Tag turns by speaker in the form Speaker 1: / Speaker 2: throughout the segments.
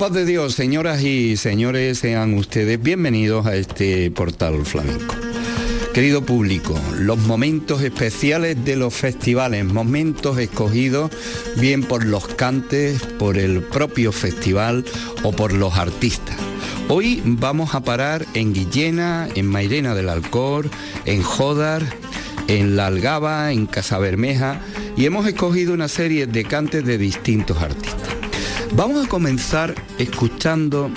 Speaker 1: paz de Dios, señoras y señores, sean ustedes bienvenidos a este portal flamenco. Querido público, los momentos especiales de los festivales, momentos escogidos bien por los cantes, por el propio festival o por los artistas. Hoy vamos a parar en Guillena, en Mairena del Alcor, en Jodar, en La Algaba, en Casabermeja y hemos escogido una serie de cantes de distintos artistas. Vamos a comenzar escuchando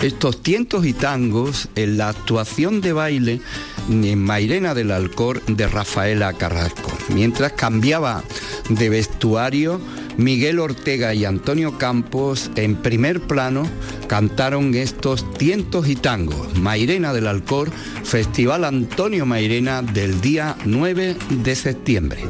Speaker 1: estos tientos y tangos en la actuación de baile en Mairena del Alcor de Rafaela Carrasco. Mientras cambiaba de vestuario, Miguel Ortega y Antonio Campos en primer plano cantaron estos tientos y tangos. Mairena del Alcor, Festival Antonio Mairena del día 9 de septiembre.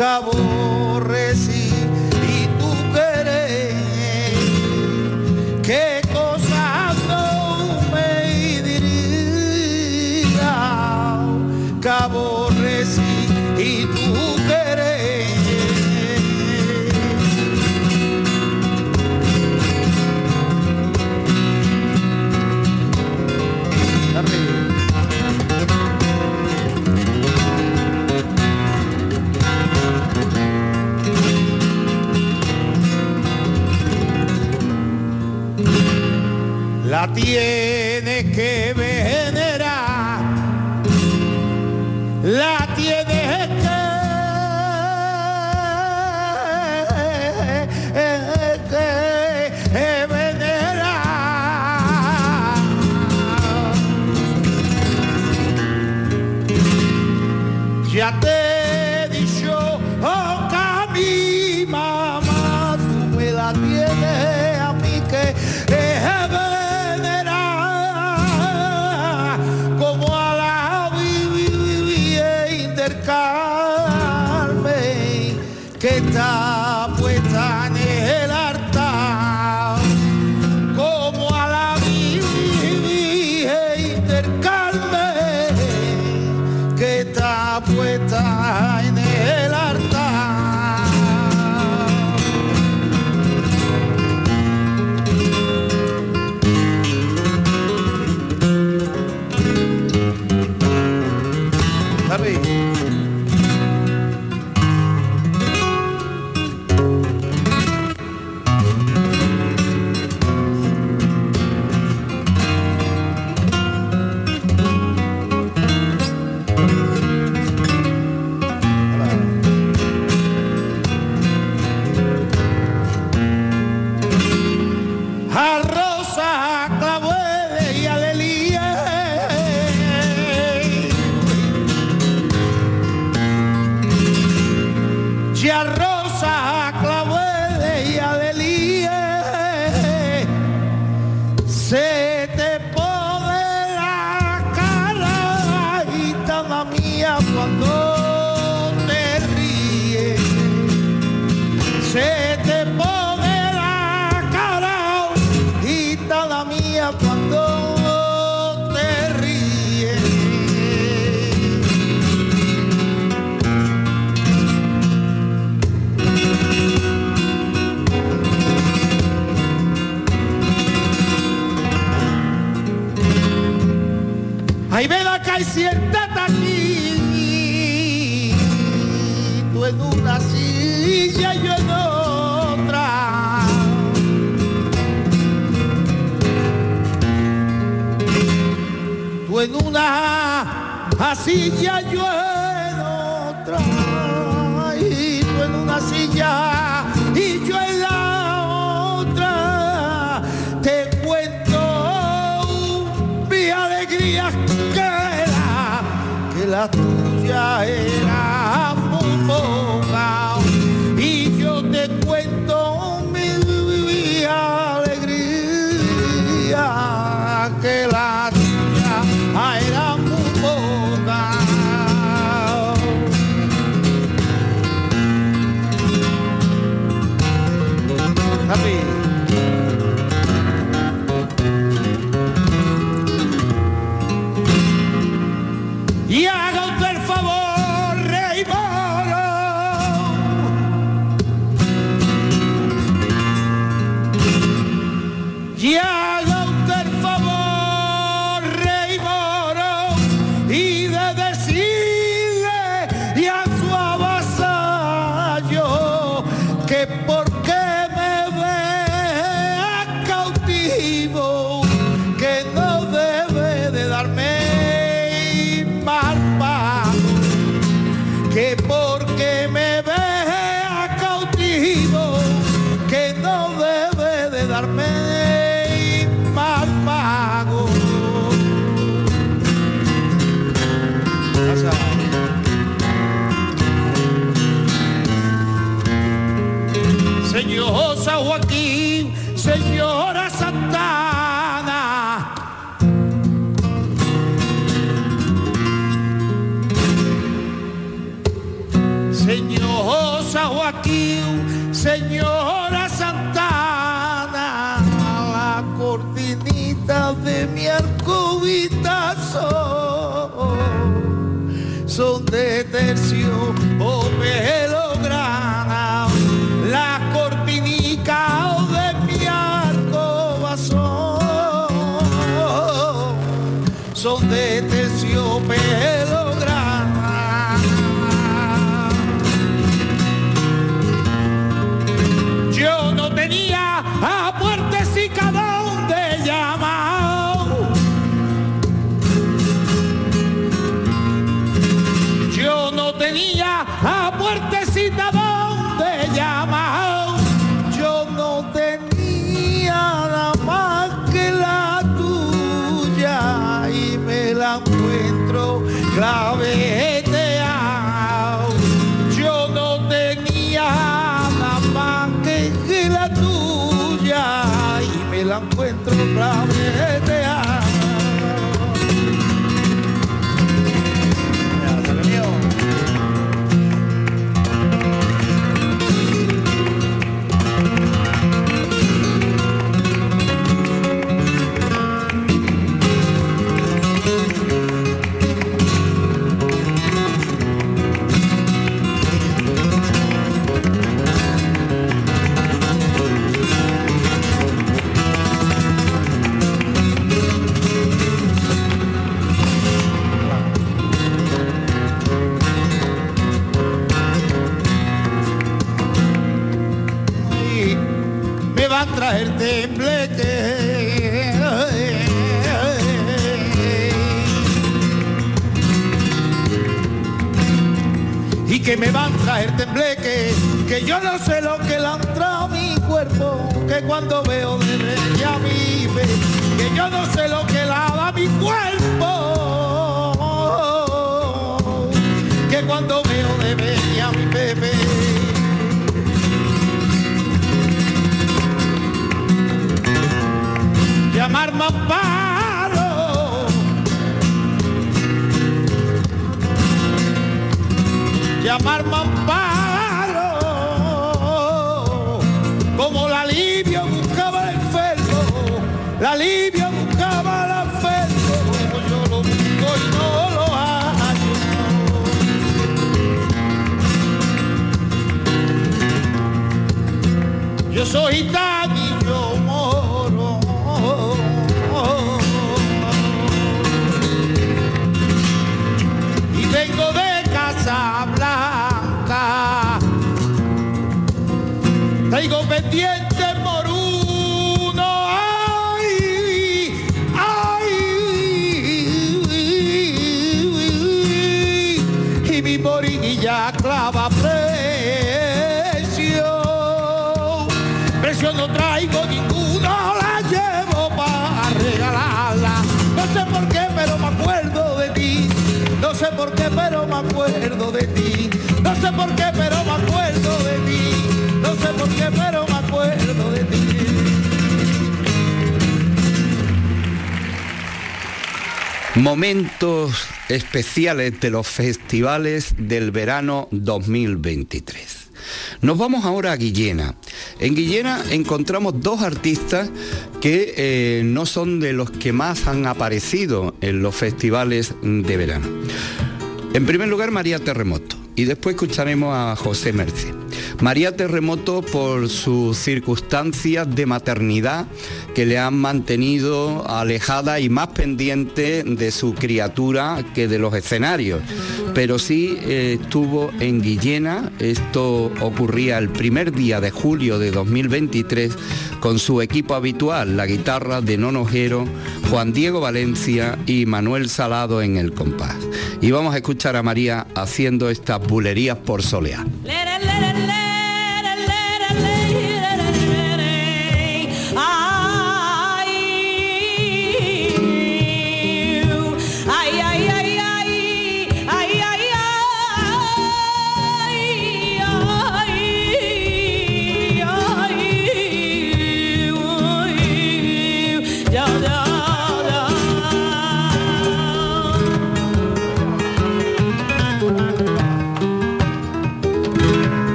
Speaker 2: cabo en el son de tercio o pelo pelograna, la cortinica. que me van a traer tembleque, que yo no sé lo que le han traído a mi cuerpo, que cuando veo de ella vive, que yo no sé lo que lava mi cuerpo, que cuando veo de ella mi bebé. Llamar mamá Llamarme amparo. Como la alivio buscaba el enfermo, la alivio buscaba el enfermo, yo lo busco y no lo hallo. Yo soy tan pendiente por uno. Ay, ay. Y mi morilla clava precio. Precio no traigo ninguno, la llevo para regalarla. No sé por qué, pero me acuerdo de ti. No sé por qué, pero me acuerdo de ti. No sé por qué, pero me acuerdo de ti. No sé por qué, pero
Speaker 3: Momentos especiales de los festivales del verano 2023. Nos vamos ahora a Guillena. En Guillena encontramos dos artistas que eh, no son de los que más han aparecido en los festivales de verano. En primer lugar, María Terremoto y después escucharemos a José Merce. María Terremoto por sus circunstancias de maternidad que le han mantenido alejada y más pendiente de su criatura que de los escenarios. Pero sí eh, estuvo en Guillena, esto ocurría el primer día de julio de 2023 con su equipo habitual, la guitarra de Nonojero, Juan Diego Valencia y Manuel Salado en el compás. Y vamos a escuchar a María haciendo estas bulerías por soleá.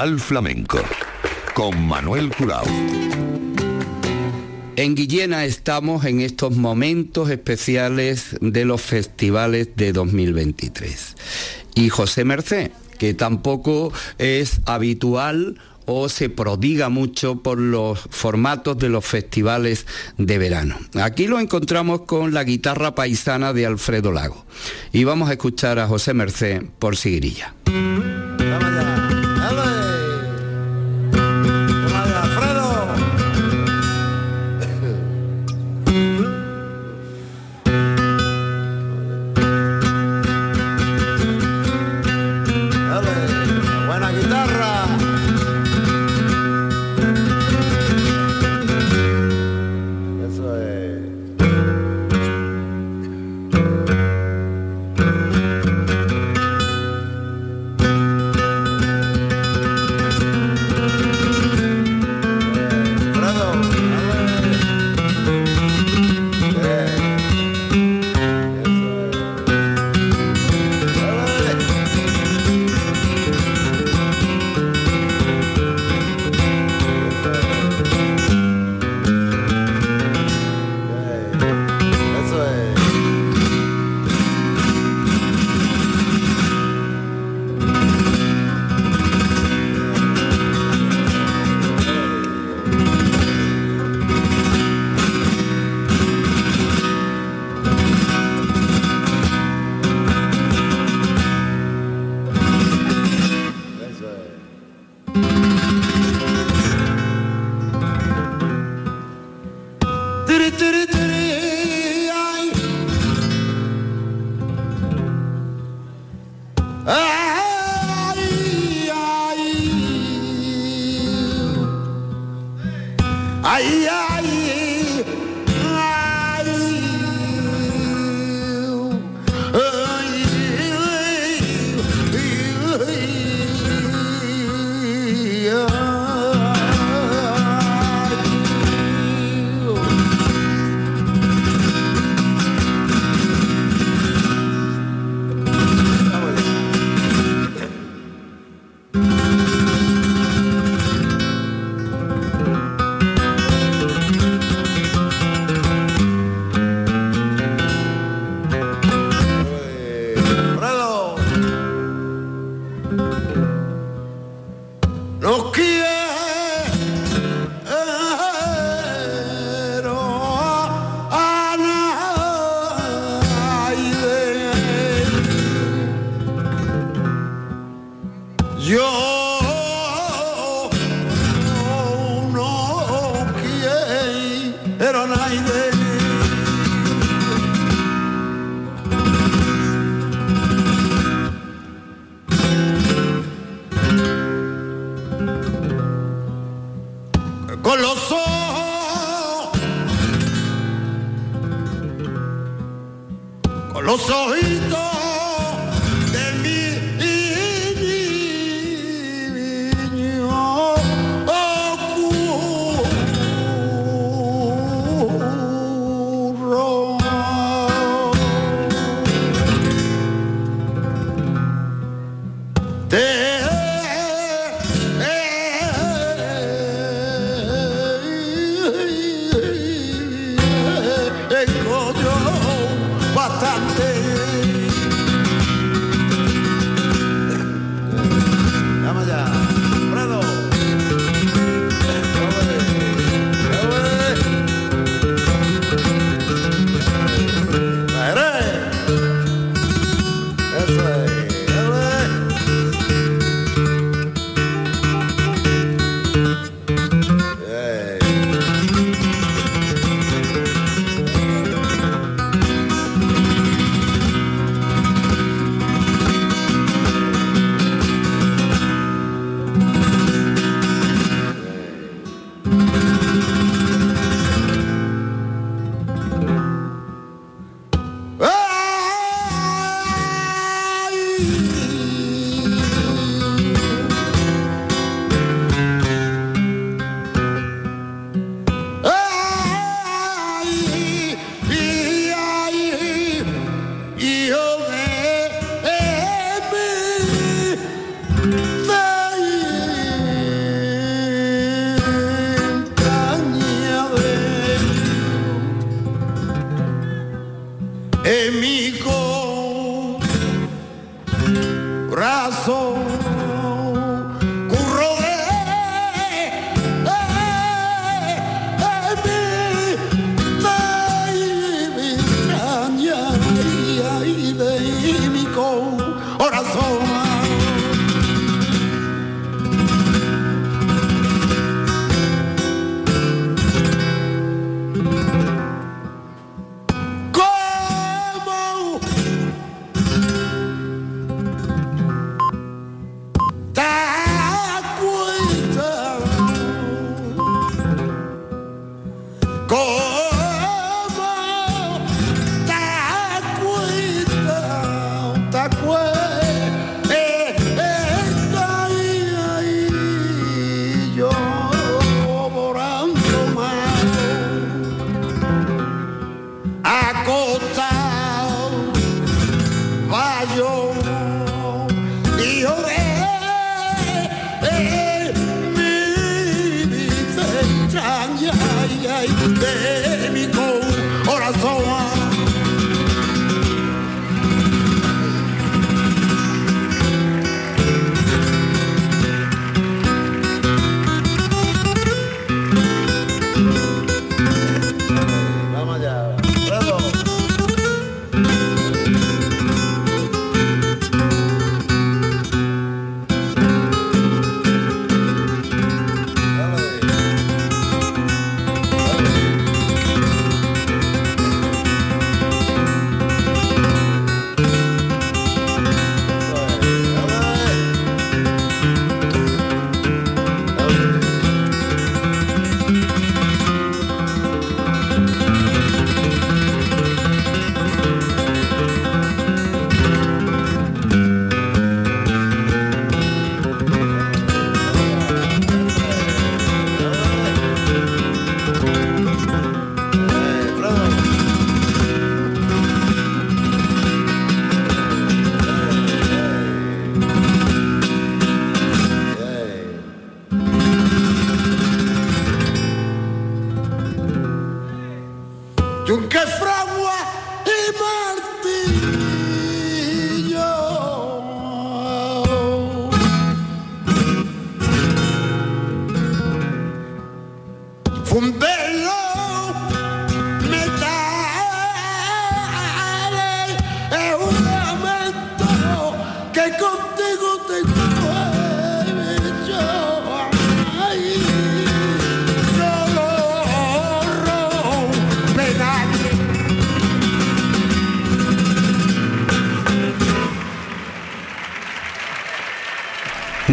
Speaker 4: Total Flamenco con Manuel Curao.
Speaker 1: En Guillena estamos en estos momentos especiales de los festivales de 2023. Y José Merced, que tampoco es habitual o se prodiga mucho por los formatos de los festivales de verano. Aquí lo encontramos con la guitarra paisana de Alfredo Lago. Y vamos a escuchar a José Merced por Sigrilla.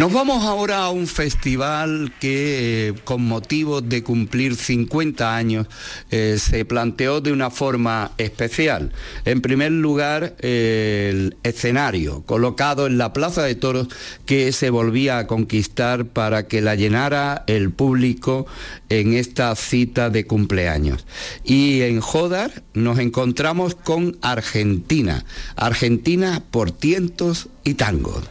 Speaker 1: Nos vamos ahora a un festival que eh, con motivo de cumplir 50 años eh, se planteó de una forma especial. En primer lugar, el escenario colocado en la Plaza de Toros que se volvía a conquistar para que la llenara el público en esta cita de cumpleaños. Y en Jodar nos encontramos con Argentina. Argentina por tientos y tangos.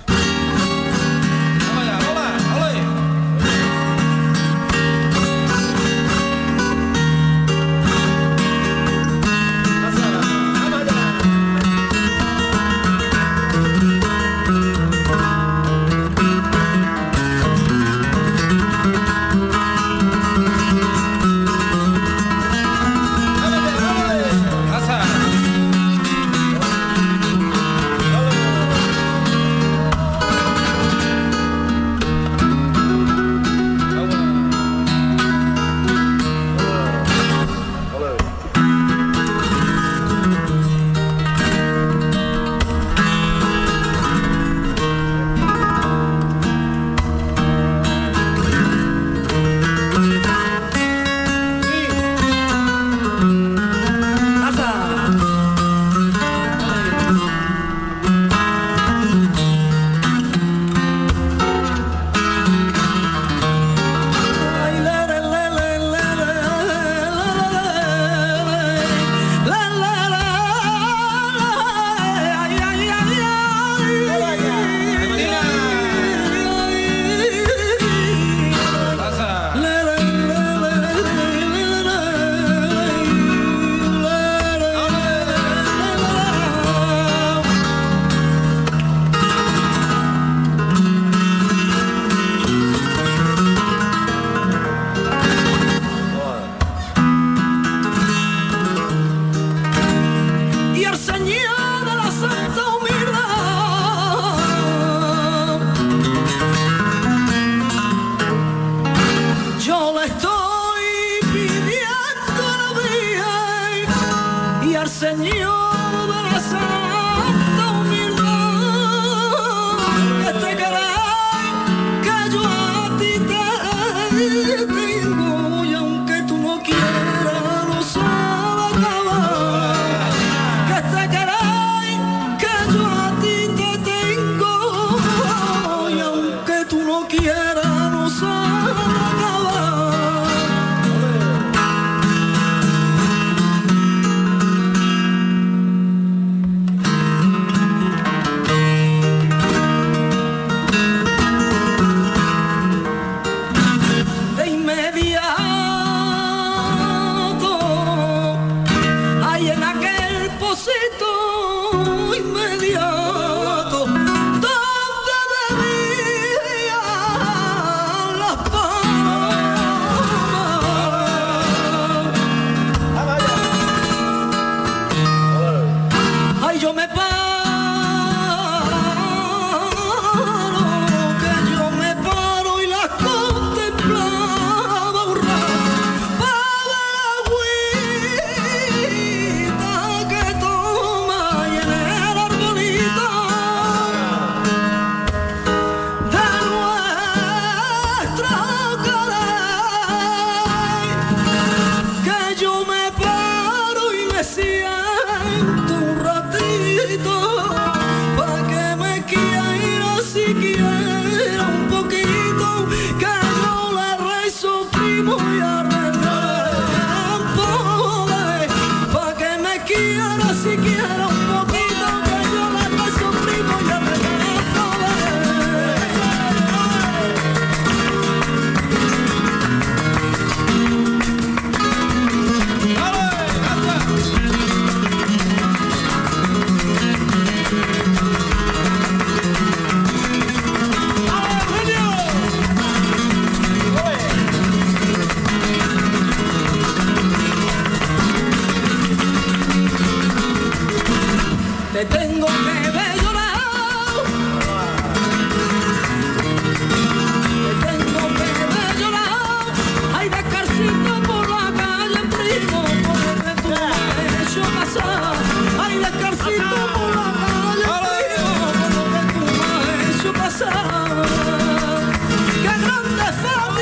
Speaker 5: pasar. ¡Qué grande fama!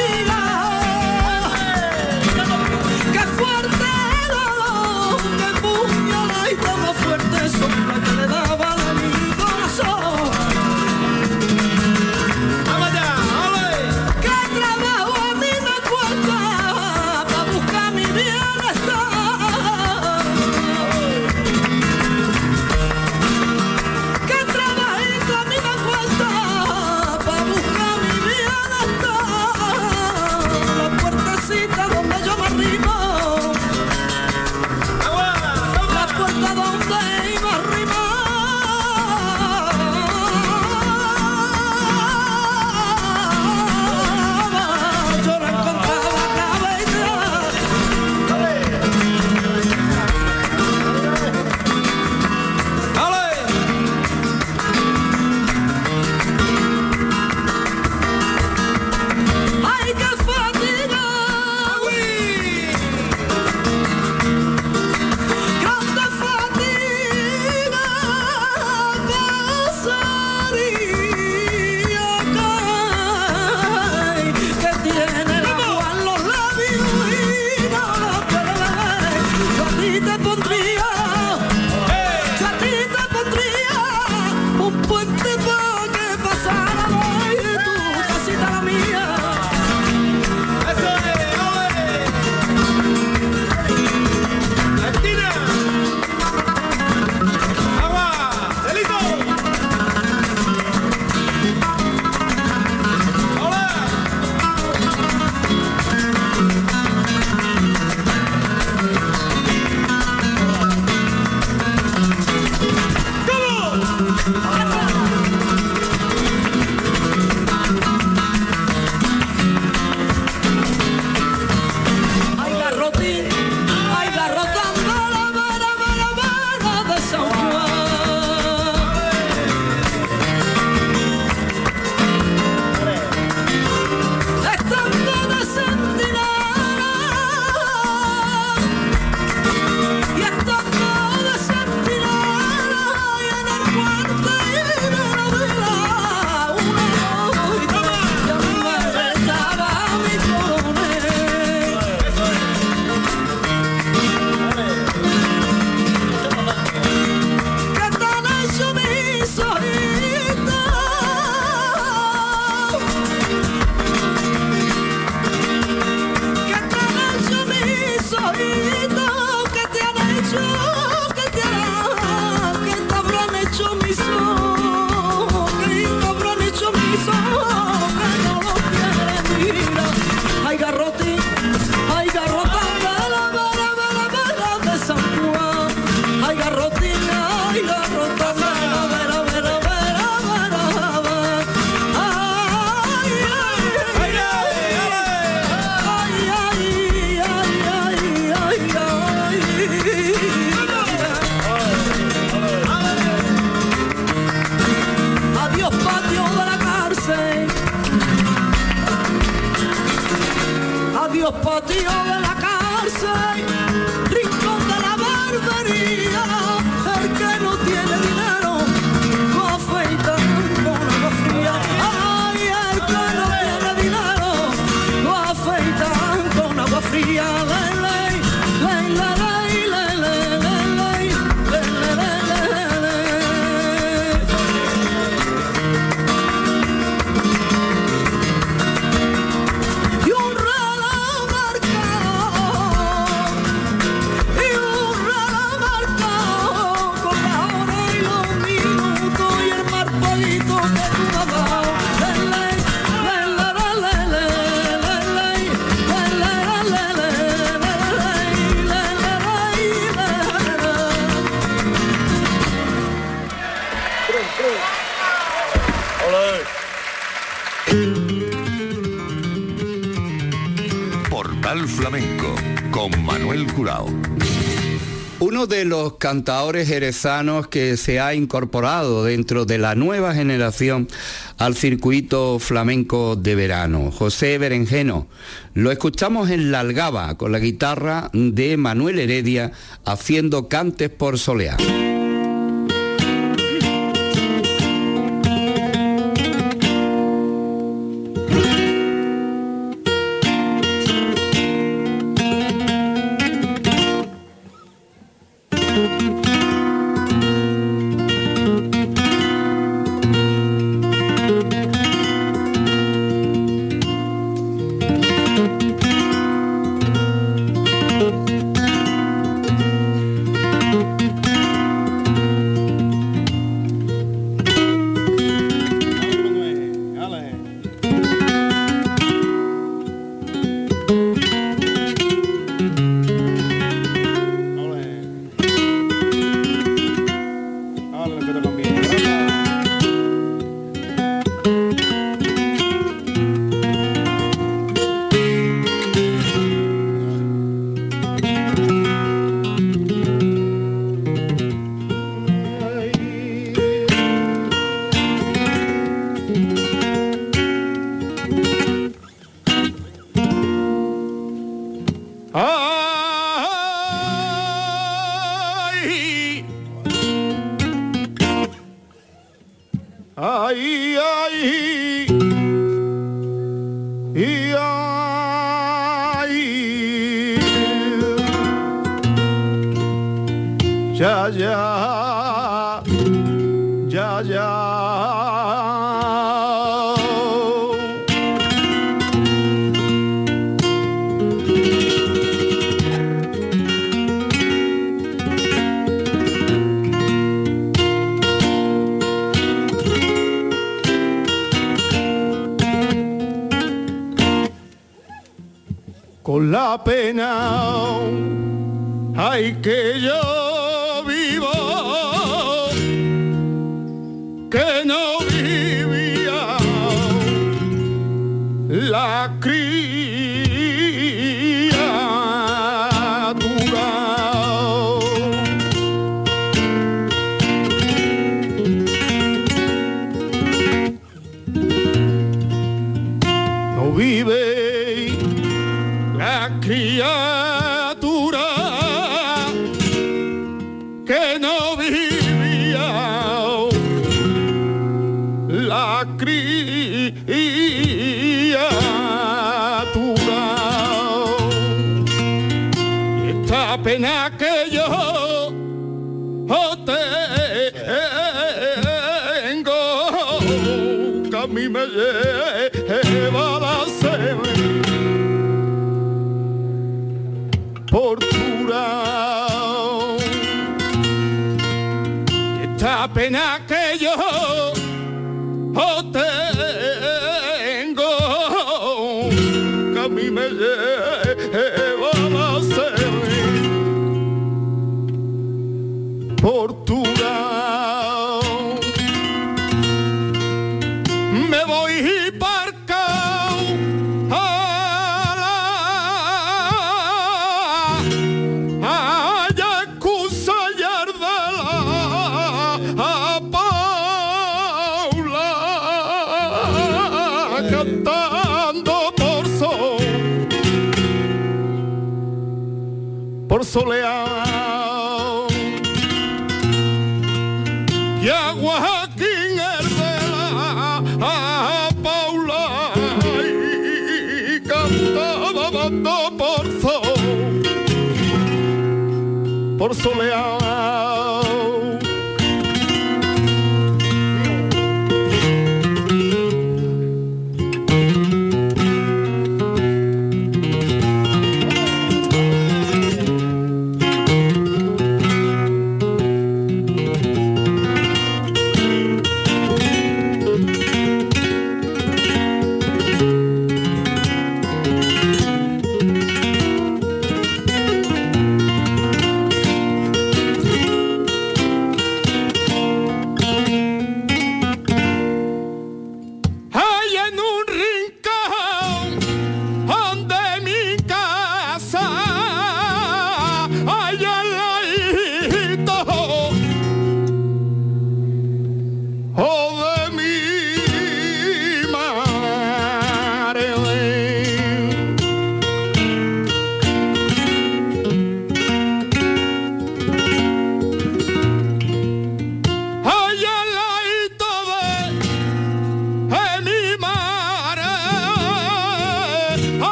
Speaker 6: But the only Uno de los cantadores jerezanos que se ha incorporado dentro de la nueva generación al circuito flamenco de verano, José Berenjeno. Lo escuchamos en La Algaba con la guitarra de Manuel Heredia haciendo cantes por solear. Cruz. Soleado. Y agua Joaquín Herbela a Paula y cantaba bando por sol. Por soleado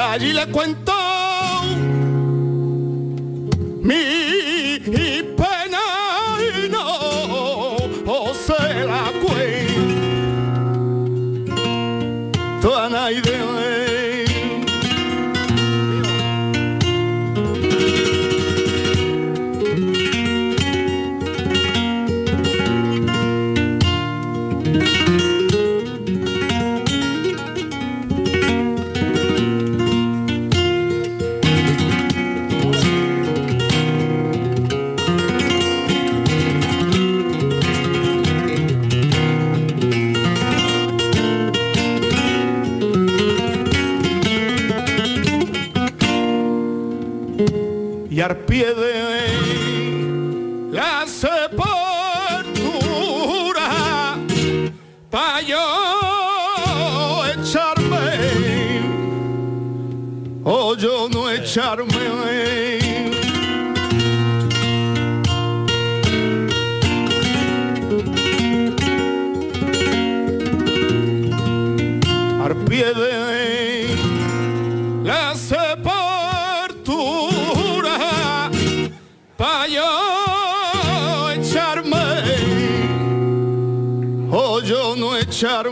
Speaker 6: allí le cuento pie de yo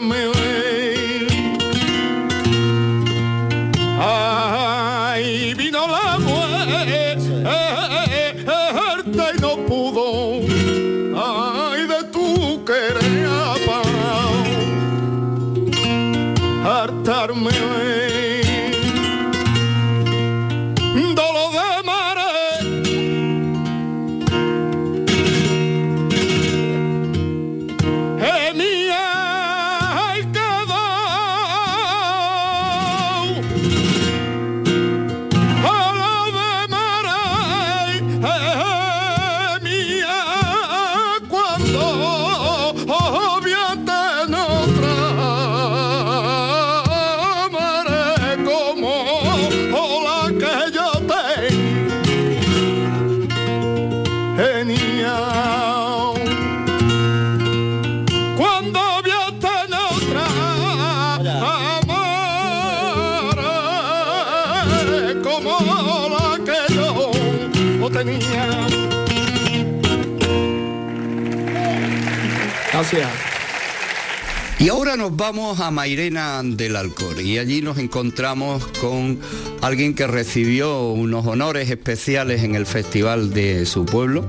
Speaker 1: nos vamos a Mairena del Alcor y allí nos encontramos con alguien que recibió unos honores especiales en el festival de su pueblo,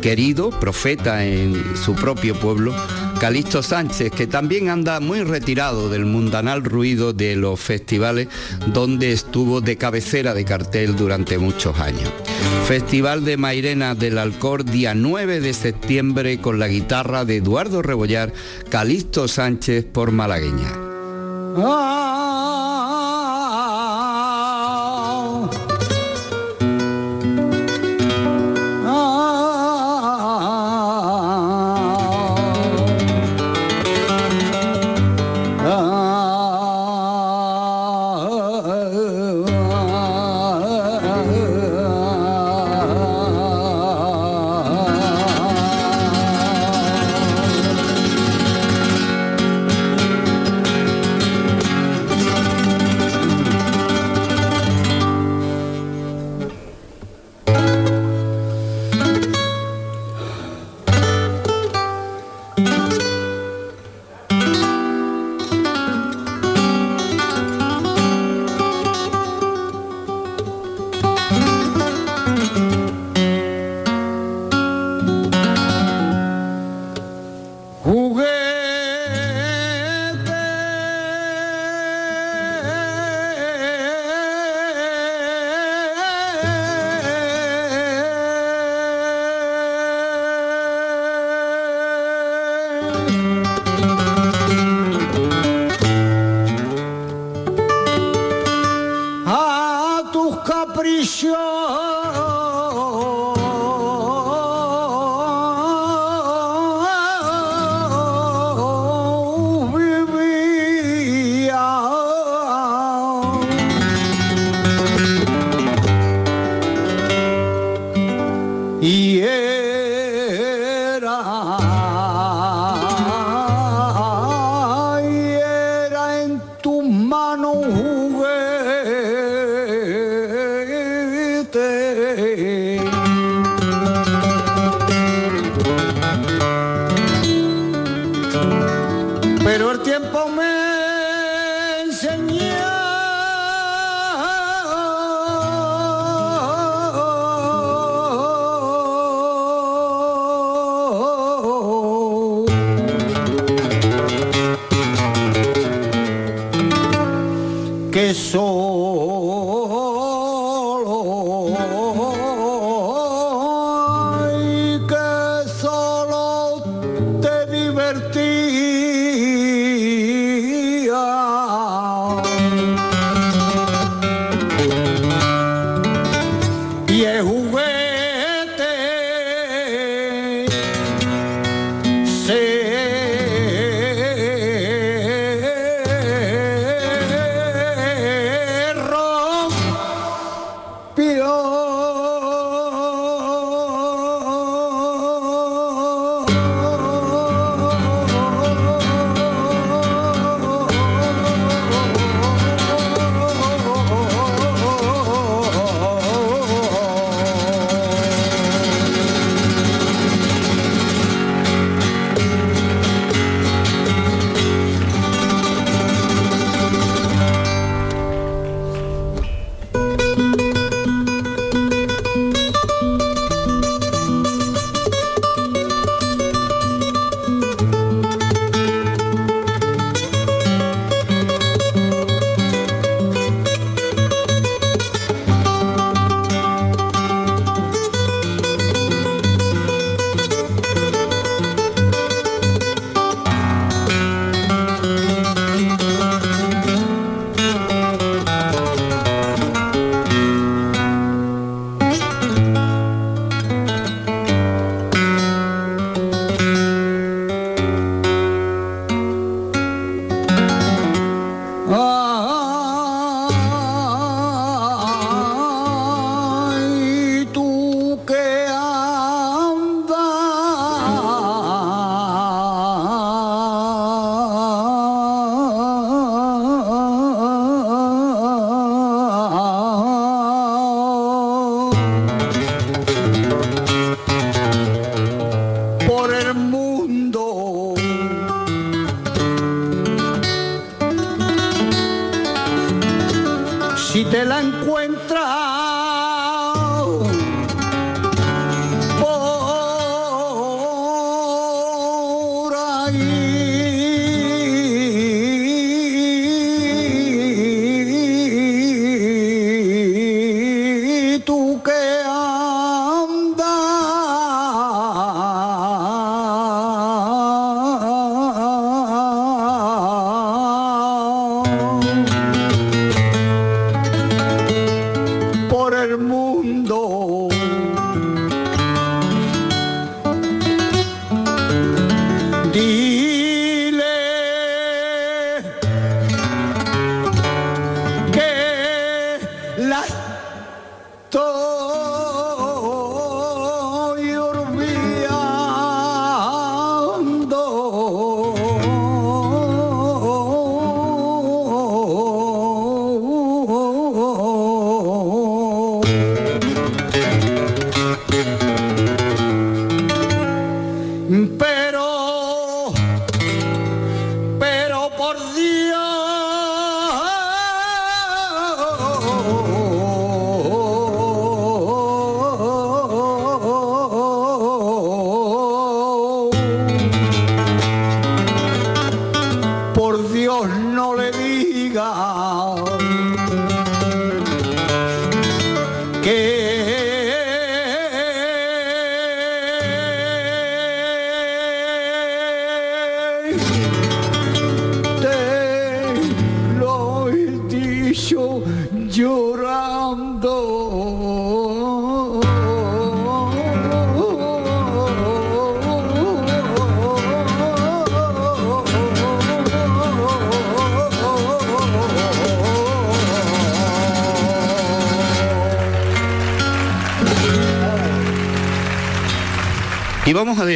Speaker 1: querido, profeta en su propio pueblo,
Speaker 2: Calixto Sánchez, que también anda muy retirado del mundanal ruido de los festivales donde estuvo de cabecera de cartel durante muchos años. Festival de Mairena del Alcor, día 9 de septiembre, con la guitarra de Eduardo Rebollar, Calixto Sánchez por Malagueña. Ah,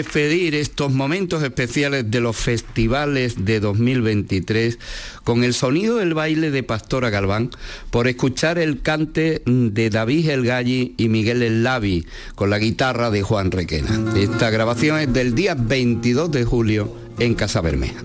Speaker 2: despedir estos momentos especiales de los festivales de 2023 con el sonido del baile de Pastora Galván por escuchar el cante de David El Galli y Miguel El Lavi con la guitarra de Juan Requena. Esta grabación es del día 22 de julio en Casa Bermeja.